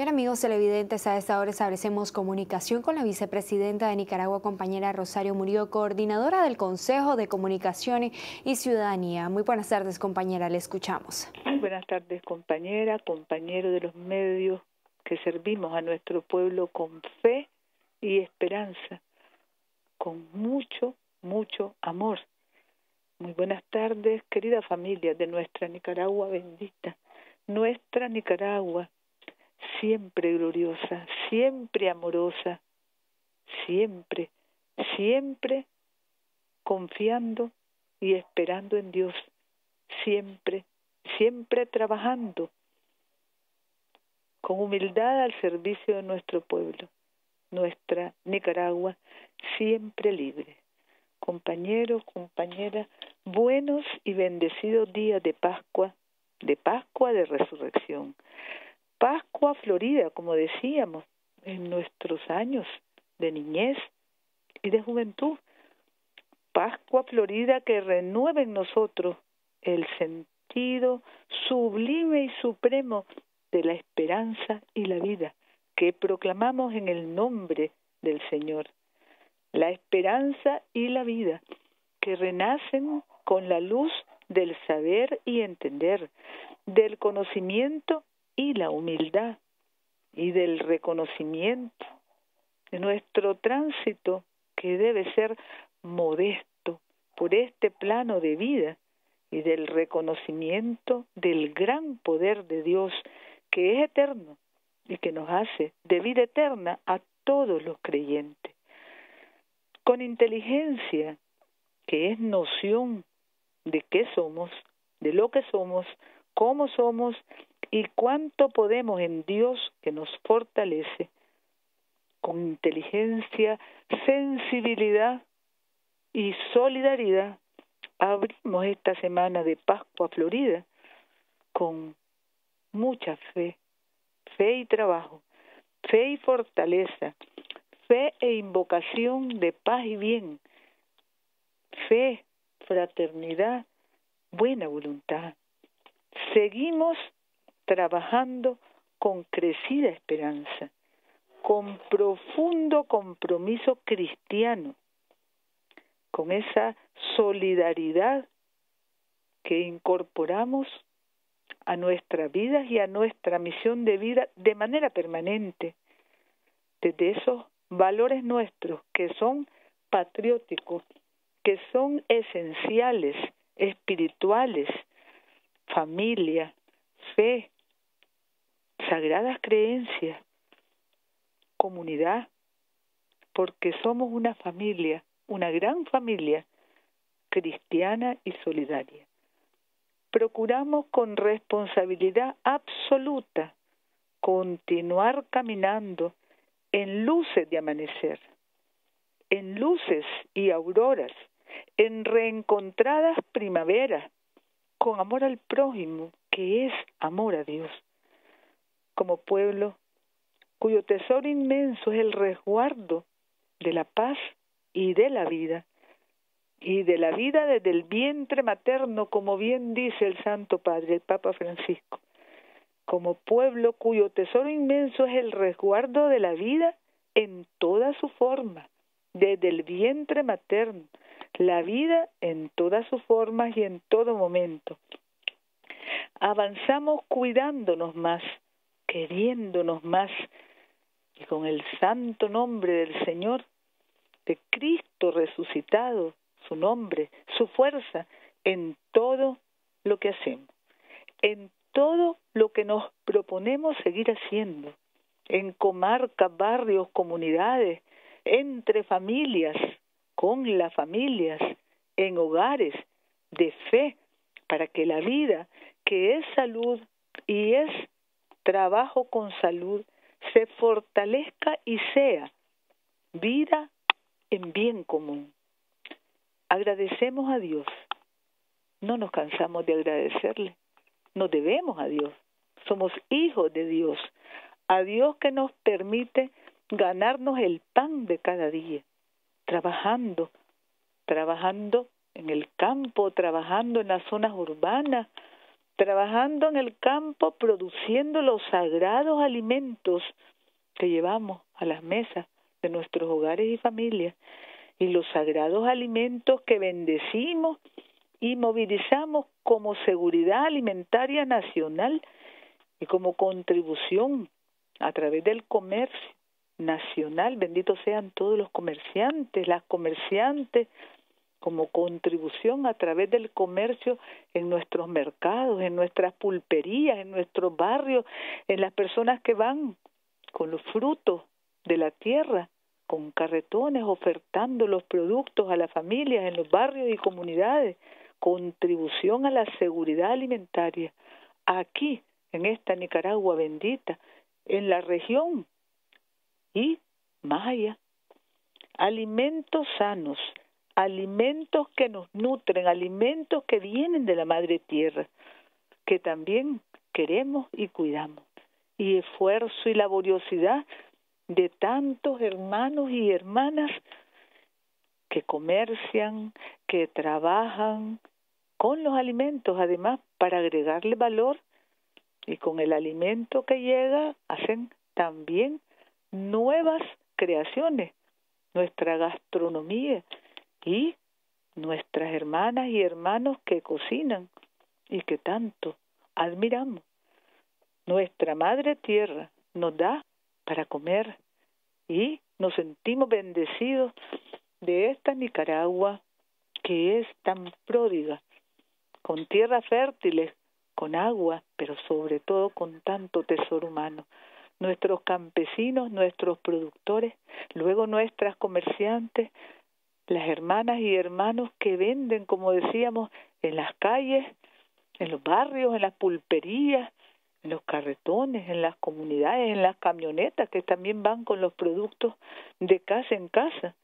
Bien amigos televidentes, a esta hora establecemos comunicación con la vicepresidenta de Nicaragua, compañera Rosario Murillo, coordinadora del Consejo de Comunicación y Ciudadanía. Muy buenas tardes compañera, le escuchamos. Muy buenas tardes compañera, compañero de los medios que servimos a nuestro pueblo con fe y esperanza, con mucho, mucho amor. Muy buenas tardes, querida familia de nuestra Nicaragua bendita, nuestra Nicaragua siempre gloriosa, siempre amorosa, siempre, siempre confiando y esperando en Dios, siempre, siempre trabajando con humildad al servicio de nuestro pueblo, nuestra Nicaragua siempre libre. Compañeros, compañeras, buenos y bendecidos días de Pascua, de Pascua de Resurrección. Pascua florida, como decíamos, en nuestros años de niñez y de juventud. Pascua florida que renueva en nosotros el sentido sublime y supremo de la esperanza y la vida que proclamamos en el nombre del Señor. La esperanza y la vida que renacen con la luz del saber y entender, del conocimiento y la humildad y del reconocimiento de nuestro tránsito que debe ser modesto por este plano de vida y del reconocimiento del gran poder de Dios que es eterno y que nos hace de vida eterna a todos los creyentes. Con inteligencia, que es noción de qué somos, de lo que somos, cómo somos y cuánto podemos en Dios que nos fortalece con inteligencia, sensibilidad y solidaridad. Abrimos esta semana de Pascua Florida con mucha fe, fe y trabajo, fe y fortaleza, fe e invocación de paz y bien, fe, fraternidad, buena voluntad. Seguimos trabajando con crecida esperanza, con profundo compromiso cristiano, con esa solidaridad que incorporamos a nuestra vida y a nuestra misión de vida de manera permanente, desde esos valores nuestros que son patrióticos, que son esenciales, espirituales, familia, fe, sagradas creencias, comunidad, porque somos una familia, una gran familia cristiana y solidaria. Procuramos con responsabilidad absoluta continuar caminando en luces de amanecer, en luces y auroras, en reencontradas primaveras, con amor al prójimo, que es amor a Dios como pueblo cuyo tesoro inmenso es el resguardo de la paz y de la vida, y de la vida desde el vientre materno, como bien dice el Santo Padre, el Papa Francisco, como pueblo cuyo tesoro inmenso es el resguardo de la vida en toda su forma, desde el vientre materno, la vida en todas sus formas y en todo momento. Avanzamos cuidándonos más, queriéndonos más y con el santo nombre del Señor, de Cristo resucitado, su nombre, su fuerza en todo lo que hacemos, en todo lo que nos proponemos seguir haciendo, en comarcas, barrios, comunidades, entre familias, con las familias, en hogares de fe, para que la vida, que es salud y es trabajo con salud, se fortalezca y sea vida en bien común. Agradecemos a Dios. No nos cansamos de agradecerle. Nos debemos a Dios. Somos hijos de Dios. A Dios que nos permite ganarnos el pan de cada día. Trabajando, trabajando en el campo, trabajando en las zonas urbanas, trabajando en el campo, produciendo los sagrados alimentos que llevamos a las mesas de nuestros hogares y familias, y los sagrados alimentos que bendecimos y movilizamos como seguridad alimentaria nacional y como contribución a través del comercio nacional, benditos sean todos los comerciantes, las comerciantes, como contribución a través del comercio en nuestros mercados, en nuestras pulperías, en nuestros barrios, en las personas que van con los frutos de la tierra, con carretones ofertando los productos a las familias en los barrios y comunidades, contribución a la seguridad alimentaria. Aquí, en esta Nicaragua bendita, en la región y más allá. Alimentos sanos, alimentos que nos nutren, alimentos que vienen de la madre tierra, que también queremos y cuidamos. Y esfuerzo y laboriosidad de tantos hermanos y hermanas que comercian, que trabajan con los alimentos, además, para agregarle valor y con el alimento que llega hacen también nuevas creaciones, nuestra gastronomía y nuestras hermanas y hermanos que cocinan y que tanto admiramos. Nuestra Madre Tierra nos da para comer y nos sentimos bendecidos de esta Nicaragua que es tan pródiga, con tierras fértiles, con agua, pero sobre todo con tanto tesoro humano nuestros campesinos, nuestros productores, luego nuestras comerciantes, las hermanas y hermanos que venden, como decíamos, en las calles, en los barrios, en las pulperías, en los carretones, en las comunidades, en las camionetas que también van con los productos de casa en casa.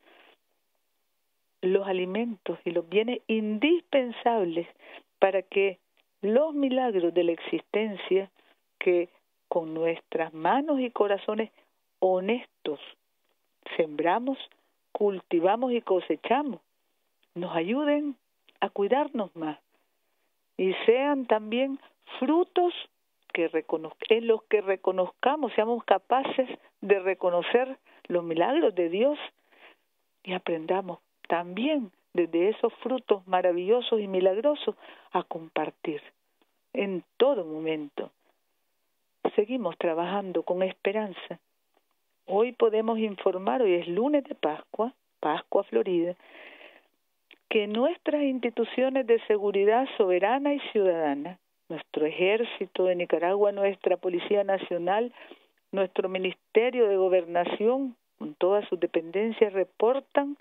Los alimentos y los bienes indispensables para que los milagros de la existencia que con nuestras manos y corazones honestos sembramos, cultivamos y cosechamos, nos ayuden a cuidarnos más y sean también frutos que en los que reconozcamos, seamos capaces de reconocer los milagros de Dios y aprendamos también desde esos frutos maravillosos y milagrosos a compartir en todo momento seguimos trabajando con esperanza. Hoy podemos informar, hoy es lunes de Pascua, Pascua Florida, que nuestras instituciones de seguridad soberana y ciudadana, nuestro ejército de Nicaragua, nuestra Policía Nacional, nuestro Ministerio de Gobernación, con todas sus dependencias, reportan,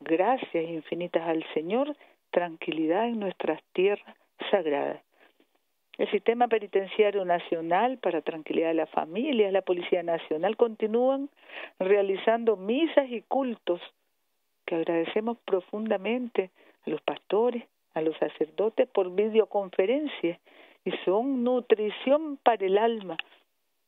gracias infinitas al Señor, tranquilidad en nuestras tierras sagradas. El sistema penitenciario nacional para tranquilidad de las familias, la Policía Nacional continúan realizando misas y cultos que agradecemos profundamente a los pastores, a los sacerdotes por videoconferencia y son nutrición para el alma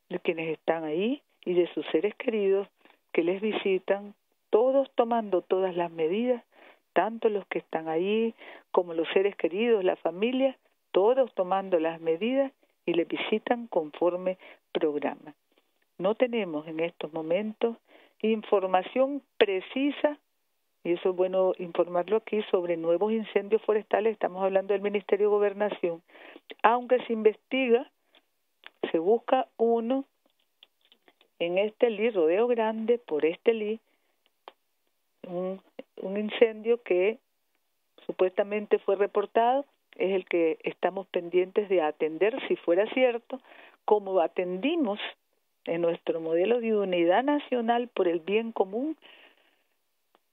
de quienes están ahí y de sus seres queridos que les visitan, todos tomando todas las medidas, tanto los que están ahí como los seres queridos, la familia, todos tomando las medidas y le visitan conforme programa. No tenemos en estos momentos información precisa, y eso es bueno informarlo aquí, sobre nuevos incendios forestales, estamos hablando del Ministerio de Gobernación, aunque se investiga, se busca uno en este li, Rodeo Grande, por este li, un, un incendio que supuestamente fue reportado, es el que estamos pendientes de atender, si fuera cierto, como atendimos en nuestro modelo de unidad nacional por el bien común,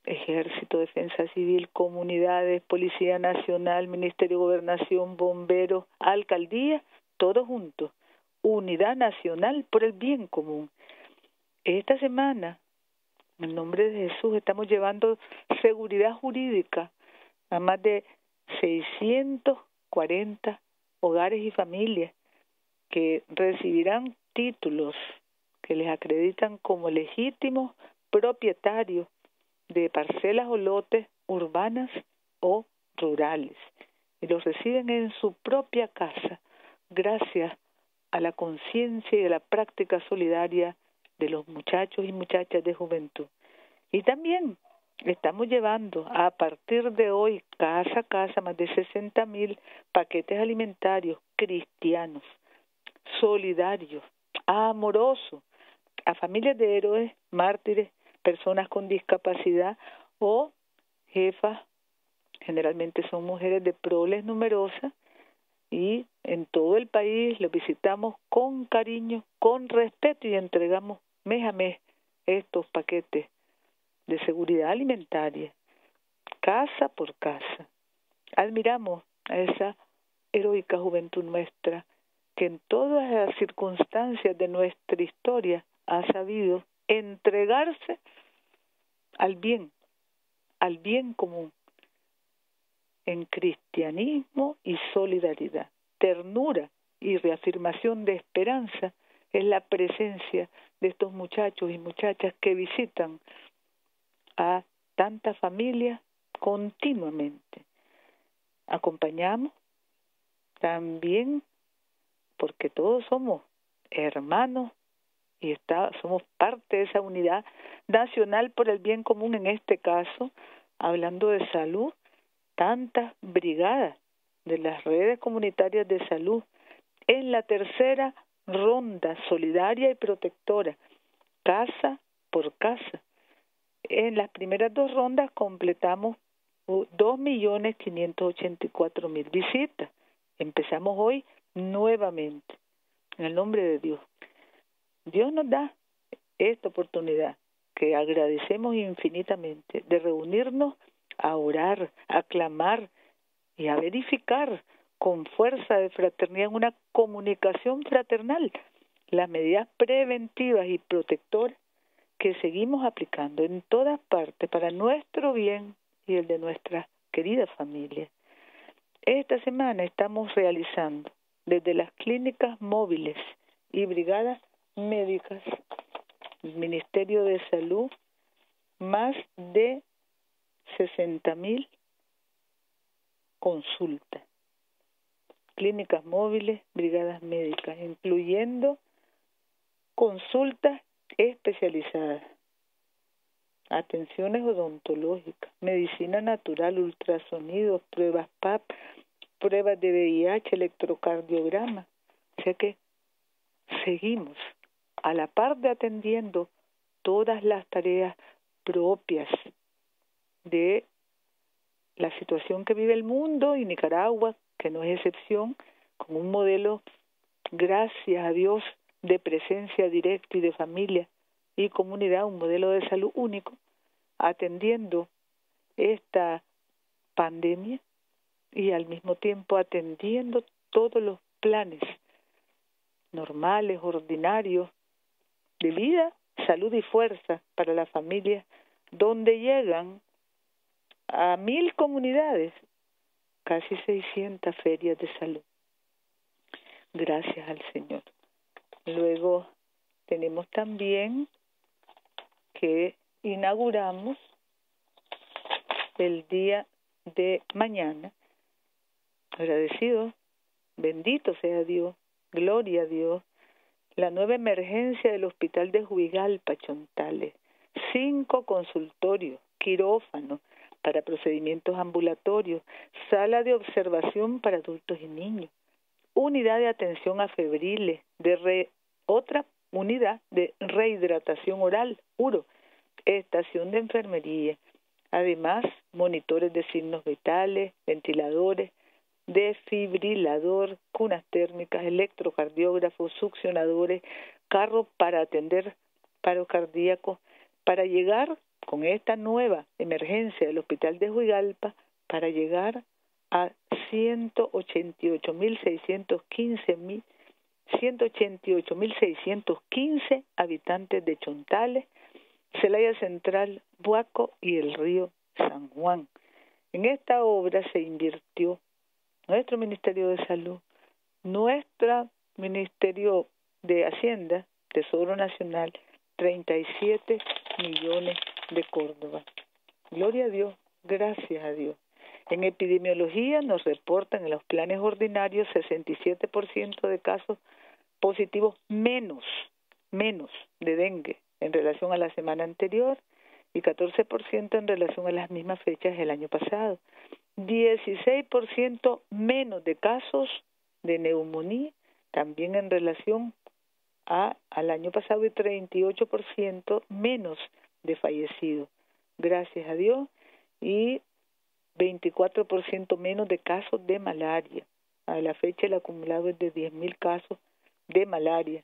Ejército, Defensa Civil, comunidades, Policía Nacional, Ministerio de Gobernación, Bomberos, Alcaldía, todos juntos, unidad nacional por el bien común. Esta semana, en nombre de Jesús, estamos llevando seguridad jurídica a más de 640 hogares y familias que recibirán títulos que les acreditan como legítimos propietarios de parcelas o lotes urbanas o rurales. y los reciben en su propia casa, gracias a la conciencia y a la práctica solidaria de los muchachos y muchachas de juventud. Y también estamos llevando a partir de hoy, casa a casa, más de 60 mil paquetes alimentarios cristianos, solidarios, amorosos, a familias de héroes, mártires, personas con discapacidad o jefas, generalmente son mujeres de proles numerosas, y en todo el país los visitamos con cariño, con respeto y entregamos mes a mes estos paquetes de seguridad alimentaria, casa por casa. Admiramos a esa heroica juventud nuestra que en todas las circunstancias de nuestra historia ha sabido entregarse al bien, al bien común, en cristianismo y solidaridad, ternura y reafirmación de esperanza es la presencia de estos muchachos y muchachas que visitan a tantas familias continuamente. Acompañamos también porque todos somos hermanos y somos parte de esa unidad nacional por el bien común en este caso, hablando de salud, tantas brigadas de las redes comunitarias de salud en la tercera ronda solidaria y protectora, casa por casa. En las primeras dos rondas completamos dos millones quinientos ochenta y cuatro mil visitas. Empezamos hoy nuevamente, en el nombre de Dios. Dios nos da esta oportunidad que agradecemos infinitamente de reunirnos a orar, a clamar y a verificar con fuerza de fraternidad en una comunicación fraternal las medidas preventivas y protectoras que seguimos aplicando en todas partes para nuestro bien y el de nuestra querida familia. Esta semana estamos realizando desde las clínicas móviles y brigadas médicas, el Ministerio de Salud, más de 60 mil consultas, clínicas móviles, brigadas médicas, incluyendo consultas especializadas, atenciones odontológicas, medicina natural, ultrasonidos, pruebas PAP, pruebas de VIH, electrocardiograma. O sea que seguimos a la par de atendiendo todas las tareas propias de la situación que vive el mundo y Nicaragua, que no es excepción, con un modelo, gracias a Dios, de presencia directa y de familia y comunidad, un modelo de salud único, atendiendo esta pandemia y al mismo tiempo atendiendo todos los planes normales, ordinarios, de vida, salud y fuerza para la familia, donde llegan a mil comunidades, casi 600 ferias de salud. Gracias al Señor. Luego tenemos también que inauguramos el día de mañana. Agradecido, bendito sea Dios, gloria a Dios, la nueva emergencia del Hospital de Juigalpa, Chontales, cinco consultorios, quirófanos para procedimientos ambulatorios, sala de observación para adultos y niños, unidad de atención a febriles, de otra unidad de rehidratación oral, URO, estación de enfermería, además monitores de signos vitales, ventiladores, desfibrilador, cunas térmicas, electrocardiógrafos, succionadores, carro para atender paro cardíaco, para llegar con esta nueva emergencia del hospital de Huigalpa, para llegar a 188.615 188.615 habitantes de Chontales, Celaya Central, Buaco y el río San Juan. En esta obra se invirtió nuestro Ministerio de Salud, nuestro Ministerio de Hacienda, Tesoro Nacional, 37 millones de Córdoba. Gloria a Dios, gracias a Dios. En epidemiología nos reportan en los planes ordinarios 67% de casos positivos menos, menos de dengue en relación a la semana anterior y 14% en relación a las mismas fechas del año pasado. 16% menos de casos de neumonía también en relación a, al año pasado y 38% menos de fallecidos. Gracias a Dios. Y 24% menos de casos de malaria. A la fecha el acumulado es de 10.000 casos de malaria.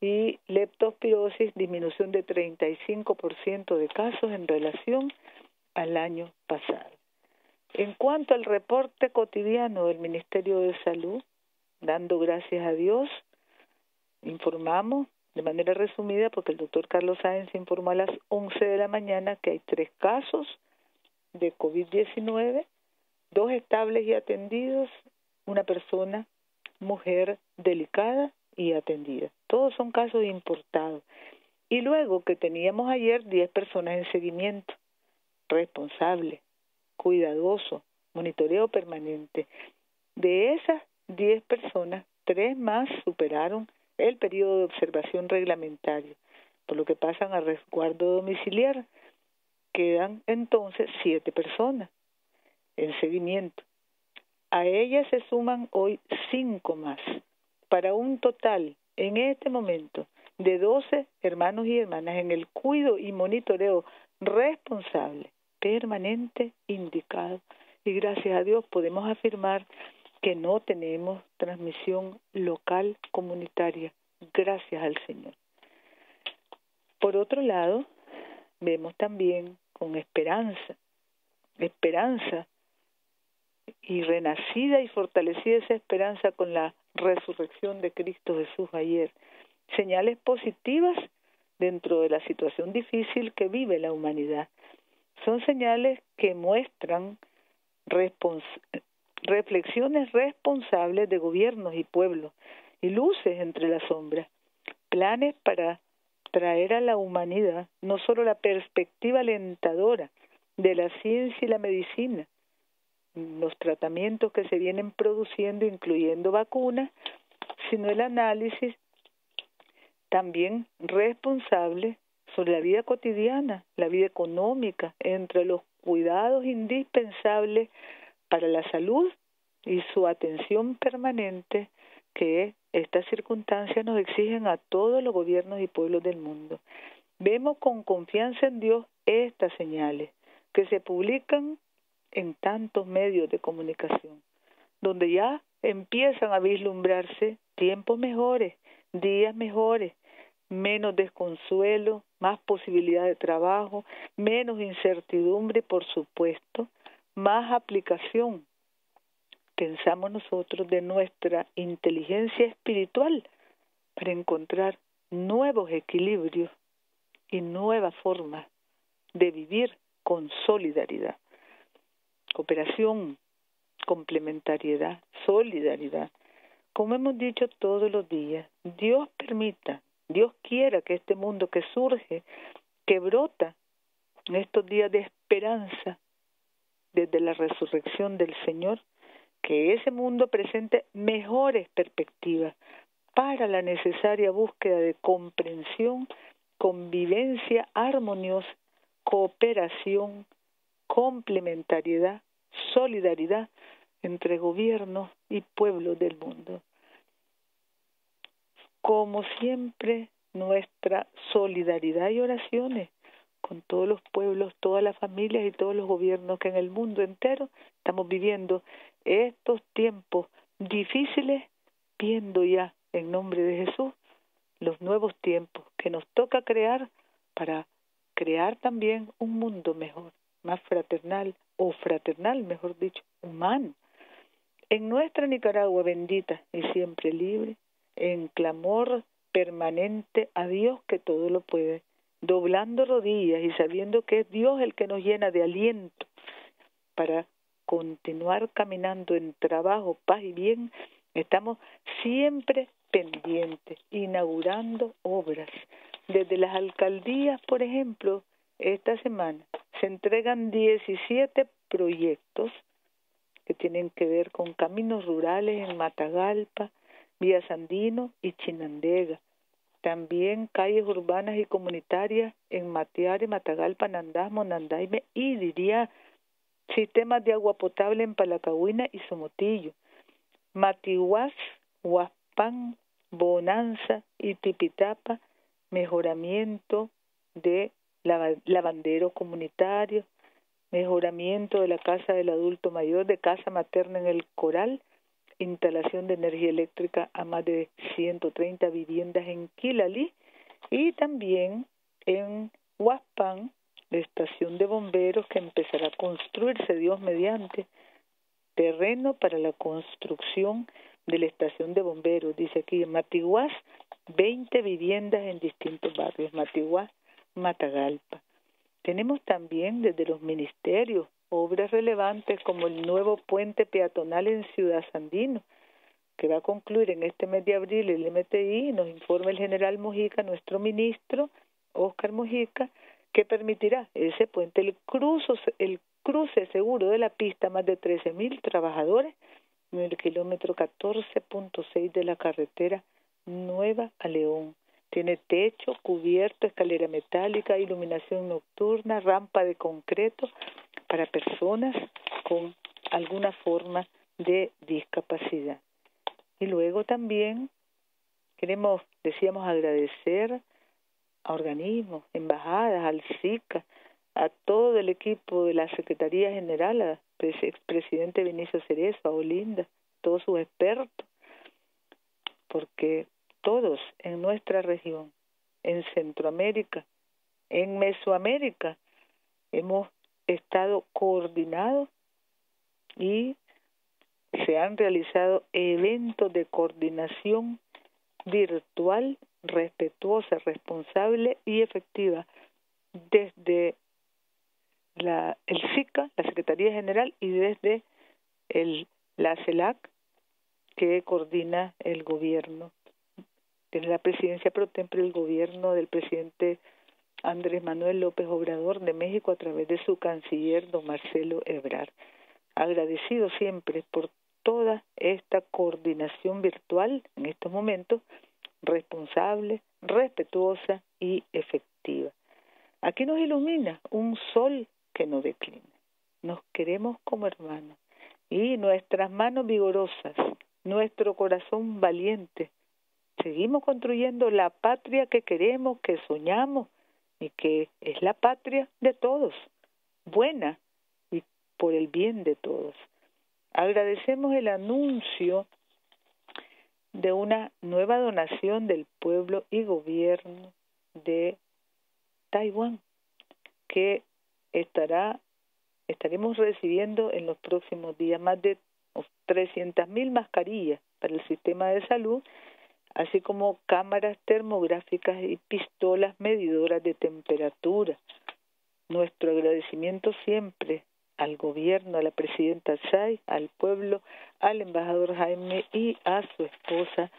Y leptospirosis, disminución de 35% de casos en relación al año pasado. En cuanto al reporte cotidiano del Ministerio de Salud, dando gracias a Dios, informamos de manera resumida, porque el doctor Carlos Sáenz informó a las 11 de la mañana que hay tres casos de COVID-19, dos estables y atendidos, una persona, mujer delicada y atendida. Todos son casos importados. Y luego que teníamos ayer 10 personas en seguimiento, responsable, cuidadoso, monitoreo permanente. De esas 10 personas, tres más superaron el periodo de observación reglamentario, por lo que pasan a resguardo domiciliar. Quedan entonces siete personas en seguimiento. A ellas se suman hoy cinco más, para un total en este momento de doce hermanos y hermanas en el cuido y monitoreo responsable, permanente, indicado. Y gracias a Dios podemos afirmar que no tenemos transmisión local comunitaria, gracias al Señor. Por otro lado, vemos también con esperanza, esperanza y renacida y fortalecida esa esperanza con la resurrección de Cristo Jesús ayer, señales positivas dentro de la situación difícil que vive la humanidad. Son señales que muestran reflexiones responsables de gobiernos y pueblos y luces entre las sombras, planes para traer a la humanidad no solo la perspectiva alentadora de la ciencia y la medicina, los tratamientos que se vienen produciendo, incluyendo vacunas, sino el análisis también responsable sobre la vida cotidiana, la vida económica, entre los cuidados indispensables para la salud y su atención permanente que estas circunstancias nos exigen a todos los gobiernos y pueblos del mundo. Vemos con confianza en Dios estas señales que se publican en tantos medios de comunicación, donde ya empiezan a vislumbrarse tiempos mejores, días mejores, menos desconsuelo, más posibilidad de trabajo, menos incertidumbre, por supuesto, más aplicación, pensamos nosotros, de nuestra inteligencia espiritual para encontrar nuevos equilibrios y nuevas formas de vivir con solidaridad. Cooperación, complementariedad, solidaridad. Como hemos dicho todos los días, Dios permita, Dios quiera que este mundo que surge, que brota en estos días de esperanza, desde la resurrección del Señor, que ese mundo presente mejores perspectivas para la necesaria búsqueda de comprensión, convivencia armoniosa, cooperación, complementariedad, solidaridad entre gobiernos y pueblos del mundo. Como siempre, nuestra solidaridad y oraciones con todos los pueblos, todas las familias y todos los gobiernos que en el mundo entero estamos viviendo estos tiempos difíciles, viendo ya en nombre de Jesús los nuevos tiempos que nos toca crear para crear también un mundo mejor, más fraternal o fraternal, mejor dicho, humano. En nuestra Nicaragua bendita y siempre libre, en clamor permanente a Dios que todo lo puede, doblando rodillas y sabiendo que es Dios el que nos llena de aliento para continuar caminando en trabajo, paz y bien, estamos siempre pendientes, inaugurando obras. Desde las alcaldías, por ejemplo, esta semana se entregan 17 proyectos que tienen que ver con caminos rurales en Matagalpa, Vía Sandino y Chinandega. También calles urbanas y comunitarias en Matiare, Matagalpa, Nandasmo, Nandaime y diría sistemas de agua potable en Palacahuina y Somotillo. Matiguas, Huaspán, Bonanza y Tipitapa, mejoramiento de lavanderos comunitarios, mejoramiento de la casa del adulto mayor, de casa materna en el Coral, instalación de energía eléctrica a más de 130 viviendas en Quilali y también en Huaspán, la estación de bomberos que empezará a construirse, Dios mediante, terreno para la construcción de la estación de bomberos. Dice aquí en Matiguás, 20 viviendas en distintos barrios. Matiguás, Matagalpa. Tenemos también desde los ministerios obras relevantes como el nuevo puente peatonal en Ciudad Sandino, que va a concluir en este mes de abril el MTI, nos informa el general Mojica, nuestro ministro, Óscar Mojica, que permitirá ese puente, el, cruzo, el cruce seguro de la pista, más de 13.000 trabajadores en el kilómetro 14.6 de la carretera Nueva a León. Tiene techo, cubierto, escalera metálica, iluminación nocturna, rampa de concreto para personas con alguna forma de discapacidad. Y luego también queremos, decíamos, agradecer a organismos, embajadas, al SICA, a todo el equipo de la Secretaría General, al expresidente Vinicio Cerezo, a Olinda, todos sus expertos, porque todos en nuestra región, en Centroamérica, en Mesoamérica, hemos estado coordinados y se han realizado eventos de coordinación virtual, respetuosa, responsable y efectiva desde la, el SICA, la Secretaría General, y desde el, la CELAC, que coordina el gobierno. Tiene la presidencia pro tempore del gobierno del presidente Andrés Manuel López Obrador de México a través de su canciller, don Marcelo Ebrard. Agradecido siempre por toda esta coordinación virtual en estos momentos, responsable, respetuosa y efectiva. Aquí nos ilumina un sol que no declina. Nos queremos como hermanos y nuestras manos vigorosas, nuestro corazón valiente, seguimos construyendo la patria que queremos, que soñamos y que es la patria de todos, buena y por el bien de todos. Agradecemos el anuncio de una nueva donación del pueblo y gobierno de Taiwán que estará estaremos recibiendo en los próximos días más de 300.000 mil mascarillas para el sistema de salud así como cámaras termográficas y pistolas medidoras de temperatura. Nuestro agradecimiento siempre al gobierno, a la presidenta Tsai, al pueblo, al embajador Jaime y a su esposa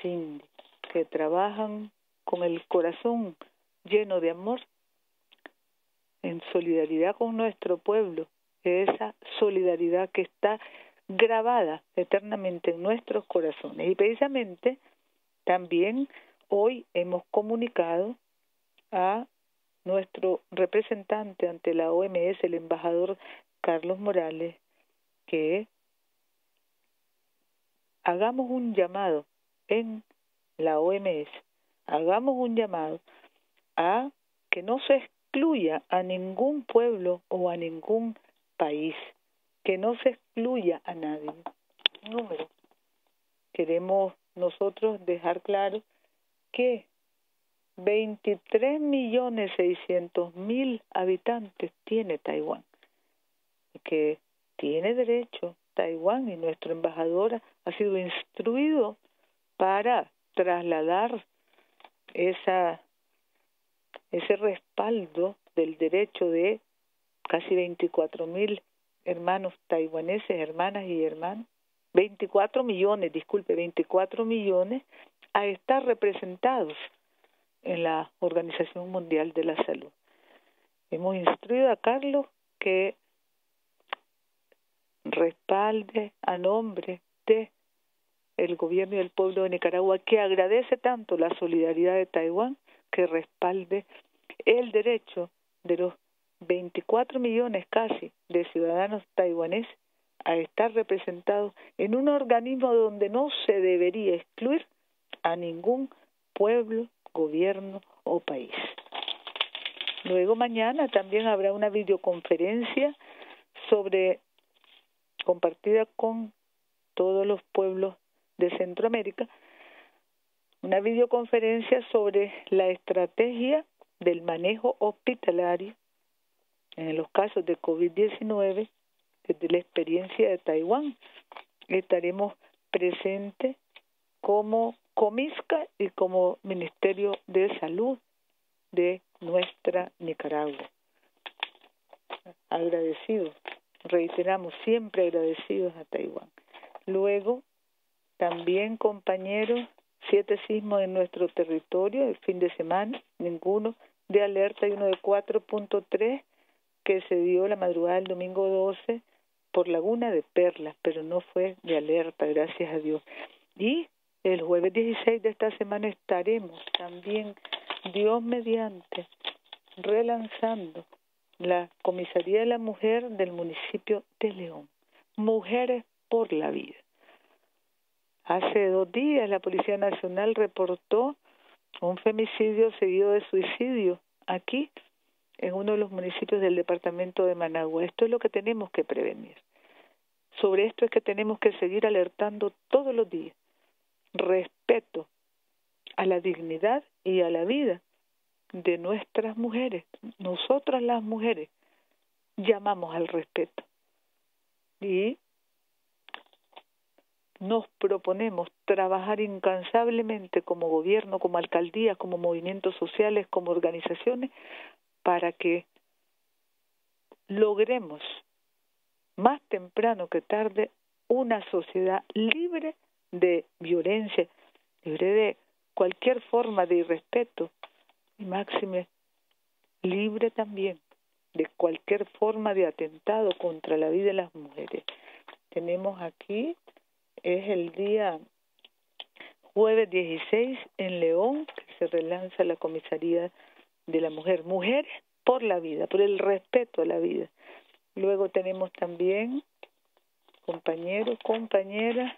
Cindy, que trabajan con el corazón lleno de amor en solidaridad con nuestro pueblo, esa solidaridad que está grabada eternamente en nuestros corazones. Y precisamente también hoy hemos comunicado a nuestro representante ante la OMS, el embajador Carlos Morales, que hagamos un llamado en la OMS, hagamos un llamado a que no se excluya a ningún pueblo o a ningún país, que no se excluya a nadie. Número. Queremos nosotros dejar claro que 23 millones 600 mil habitantes tiene Taiwán que tiene derecho Taiwán y nuestro embajador ha sido instruido para trasladar esa ese respaldo del derecho de casi 24 mil hermanos taiwaneses, hermanas y hermanos 24 millones, disculpe, 24 millones a estar representados en la Organización Mundial de la Salud. Hemos instruido a Carlos que respalde a nombre de el gobierno y el pueblo de Nicaragua que agradece tanto la solidaridad de Taiwán que respalde el derecho de los 24 millones casi de ciudadanos taiwaneses a estar representados en un organismo donde no se debería excluir a ningún pueblo, gobierno o país. Luego mañana también habrá una videoconferencia sobre compartida con todos los pueblos de Centroamérica, una videoconferencia sobre la estrategia del manejo hospitalario en los casos de COVID-19 desde la experiencia de Taiwán. Estaremos presentes como Comisca y como Ministerio de Salud de nuestra Nicaragua. Agradecidos, reiteramos, siempre agradecidos a Taiwán. Luego, también compañeros, siete sismos en nuestro territorio el fin de semana, ninguno de alerta y uno de 4.3 que se dio la madrugada del domingo 12 por Laguna de Perlas, pero no fue de alerta, gracias a Dios. Y el jueves 16 de esta semana estaremos también, Dios mediante, relanzando la Comisaría de la Mujer del municipio de León. Mujeres por la vida. Hace dos días la Policía Nacional reportó un femicidio seguido de suicidio aquí en uno de los municipios del departamento de Managua. Esto es lo que tenemos que prevenir. Sobre esto es que tenemos que seguir alertando todos los días. Respeto a la dignidad y a la vida de nuestras mujeres. Nosotras las mujeres llamamos al respeto. Y nos proponemos trabajar incansablemente como gobierno, como alcaldía, como movimientos sociales, como organizaciones, para que logremos más temprano que tarde una sociedad libre de violencia, libre de cualquier forma de irrespeto y máxime libre también de cualquier forma de atentado contra la vida de las mujeres. Tenemos aquí, es el día jueves 16 en León, que se relanza la comisaría de la mujer. Mujeres por la vida, por el respeto a la vida. Luego tenemos también, compañeros, compañeras,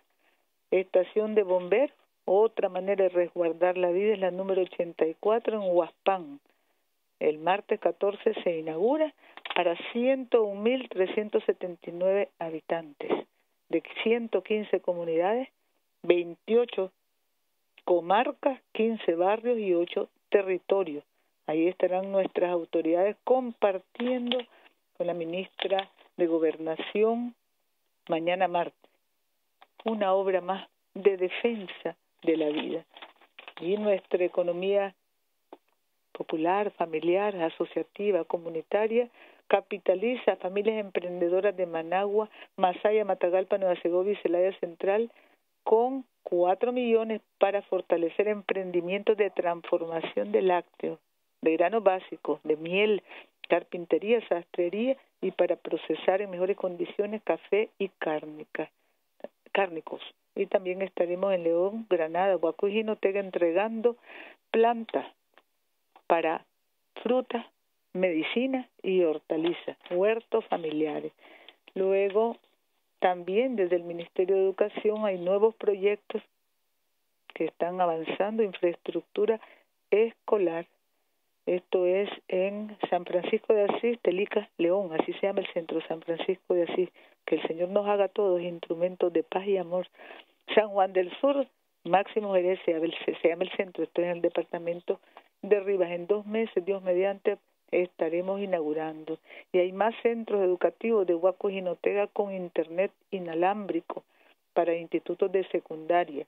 estación de bomberos. Otra manera de resguardar la vida es la número 84 en Huaspán. El martes 14 se inaugura para 101.379 habitantes de 115 comunidades, 28 comarcas, 15 barrios y 8 territorios. Ahí estarán nuestras autoridades compartiendo con la ministra de Gobernación mañana martes una obra más de defensa de la vida. Y nuestra economía popular, familiar, asociativa, comunitaria, capitaliza a familias emprendedoras de Managua, Masaya, Matagalpa, Nueva Segovia y Celaya Central con cuatro millones para fortalecer emprendimientos de transformación de lácteos, de granos básicos, de miel, carpintería, sastrería y para procesar en mejores condiciones café y cárnica, cárnicos. Y también estaremos en León, Granada, Huaco y Jinotega entregando plantas para frutas, medicina y hortalizas, huertos familiares. Luego, también desde el Ministerio de Educación hay nuevos proyectos que están avanzando, infraestructura escolar. Esto es en San Francisco de Asís, Telica, León, así se llama el centro, San Francisco de Asís. Que el Señor nos haga todos instrumentos de paz y amor. San Juan del Sur, Máximo Jerez, se llama el centro, esto es en el departamento de Rivas. En dos meses, Dios mediante, estaremos inaugurando. Y hay más centros educativos de Huaco y Jinotega con internet inalámbrico para institutos de secundaria.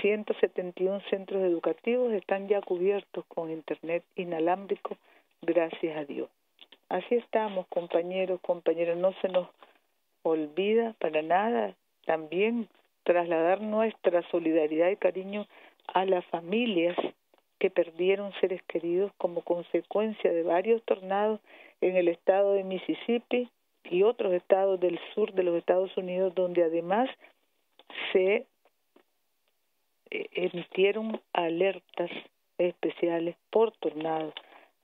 171 centros educativos están ya cubiertos con internet inalámbrico, gracias a Dios. Así estamos, compañeros, compañeras, no se nos olvida para nada también trasladar nuestra solidaridad y cariño a las familias que perdieron seres queridos como consecuencia de varios tornados en el estado de Mississippi, y otros estados del sur de los Estados Unidos donde además se emitieron alertas especiales por tornados.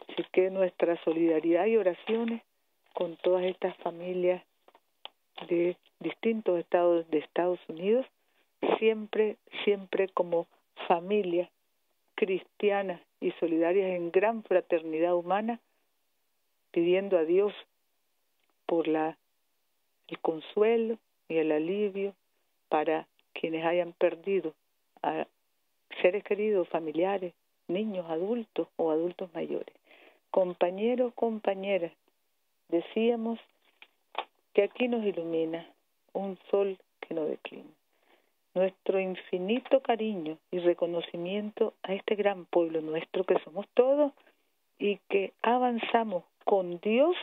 Así que nuestra solidaridad y oraciones con todas estas familias de distintos estados de Estados Unidos, siempre, siempre como familia cristiana y solidarias en gran fraternidad humana, pidiendo a Dios por la el consuelo y el alivio para quienes hayan perdido a seres queridos, familiares, niños, adultos o adultos mayores. Compañeros, compañeras, decíamos que aquí nos ilumina un sol que no declina. Nuestro infinito cariño y reconocimiento a este gran pueblo nuestro que somos todos y que avanzamos con Dios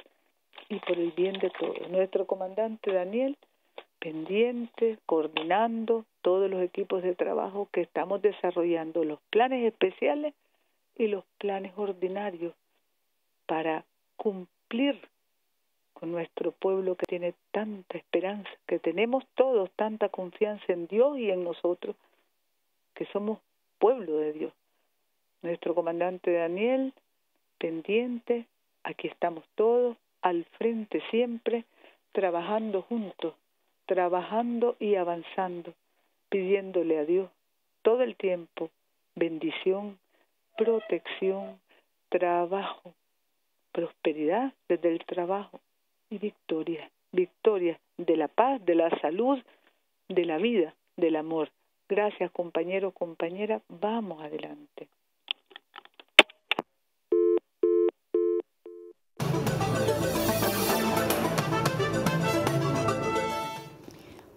y por el bien de todos. Nuestro comandante Daniel pendiente, coordinando todos los equipos de trabajo que estamos desarrollando, los planes especiales y los planes ordinarios para cumplir con nuestro pueblo que tiene tanta esperanza, que tenemos todos tanta confianza en Dios y en nosotros, que somos pueblo de Dios. Nuestro comandante Daniel, pendiente, aquí estamos todos, al frente siempre, trabajando juntos trabajando y avanzando, pidiéndole a Dios todo el tiempo bendición, protección, trabajo, prosperidad desde el trabajo y victoria, victoria de la paz, de la salud, de la vida, del amor. Gracias compañero, compañera, vamos adelante.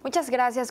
Muchas gracias.